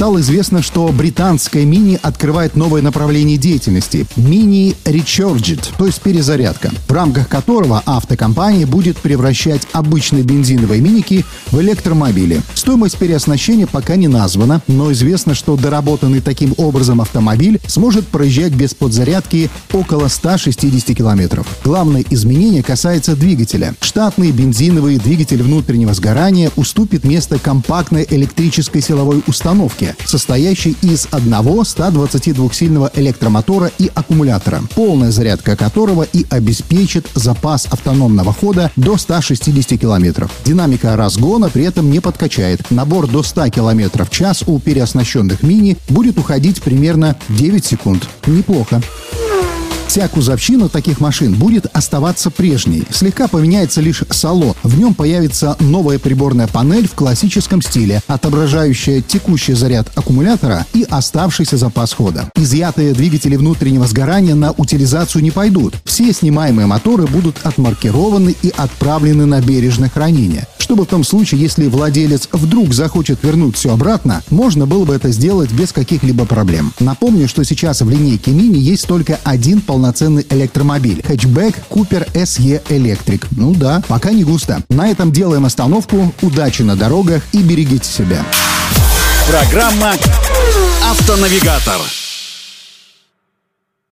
Стало известно, что британская Мини открывает новое направление деятельности – Mini Recharged, то есть перезарядка, в рамках которого автокомпания будет превращать обычные бензиновые миники в электромобили. Стоимость переоснащения пока не названа, но известно, что доработанный таким образом автомобиль сможет проезжать без подзарядки около 160 километров. Главное изменение касается двигателя. Штатный бензиновый двигатель внутреннего сгорания уступит место компактной электрической силовой установке, состоящий из одного 122-сильного электромотора и аккумулятора, полная зарядка которого и обеспечит запас автономного хода до 160 км. Динамика разгона при этом не подкачает. Набор до 100 км в час у переоснащенных мини будет уходить примерно 9 секунд. Неплохо. Вся кузовщина таких машин будет оставаться прежней. Слегка поменяется лишь салон. В нем появится новая приборная панель в классическом стиле, отображающая текущий заряд аккумулятора и оставшийся запас хода. Изъятые двигатели внутреннего сгорания на утилизацию не пойдут. Все снимаемые моторы будут отмаркированы и отправлены на бережное хранение чтобы в том случае, если владелец вдруг захочет вернуть все обратно, можно было бы это сделать без каких-либо проблем. Напомню, что сейчас в линейке Mini есть только один полноценный электромобиль – хэтчбэк Cooper SE Electric. Ну да, пока не густо. На этом делаем остановку. Удачи на дорогах и берегите себя. Программа «Автонавигатор».